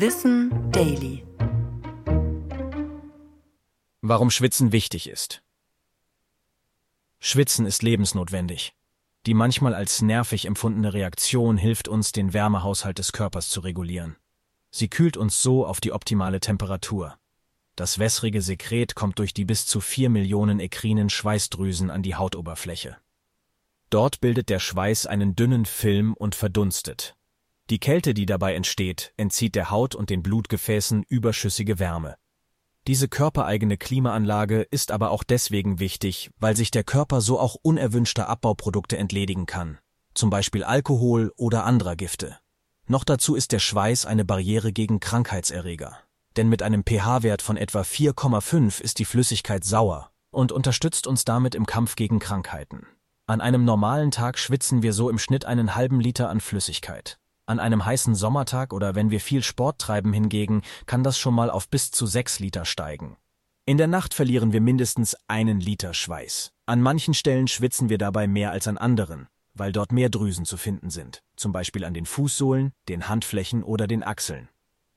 Wissen Daily. Warum Schwitzen wichtig ist. Schwitzen ist lebensnotwendig. Die manchmal als nervig empfundene Reaktion hilft uns, den Wärmehaushalt des Körpers zu regulieren. Sie kühlt uns so auf die optimale Temperatur. Das wässrige Sekret kommt durch die bis zu vier Millionen ekrinen Schweißdrüsen an die Hautoberfläche. Dort bildet der Schweiß einen dünnen Film und verdunstet. Die Kälte, die dabei entsteht, entzieht der Haut und den Blutgefäßen überschüssige Wärme. Diese körpereigene Klimaanlage ist aber auch deswegen wichtig, weil sich der Körper so auch unerwünschter Abbauprodukte entledigen kann, zum Beispiel Alkohol oder anderer Gifte. Noch dazu ist der Schweiß eine Barriere gegen Krankheitserreger. Denn mit einem pH-Wert von etwa 4,5 ist die Flüssigkeit sauer und unterstützt uns damit im Kampf gegen Krankheiten. An einem normalen Tag schwitzen wir so im Schnitt einen halben Liter an Flüssigkeit. An einem heißen Sommertag oder wenn wir viel Sport treiben hingegen, kann das schon mal auf bis zu sechs Liter steigen. In der Nacht verlieren wir mindestens einen Liter Schweiß. An manchen Stellen schwitzen wir dabei mehr als an anderen, weil dort mehr Drüsen zu finden sind, zum Beispiel an den Fußsohlen, den Handflächen oder den Achseln.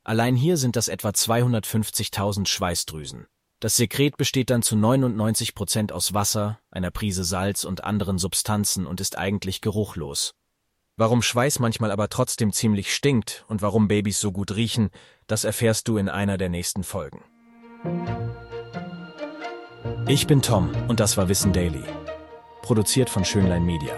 Allein hier sind das etwa 250.000 Schweißdrüsen. Das Sekret besteht dann zu 99 Prozent aus Wasser, einer Prise Salz und anderen Substanzen und ist eigentlich geruchlos. Warum Schweiß manchmal aber trotzdem ziemlich stinkt und warum Babys so gut riechen, das erfährst du in einer der nächsten Folgen. Ich bin Tom und das war Wissen Daily. Produziert von Schönlein Media.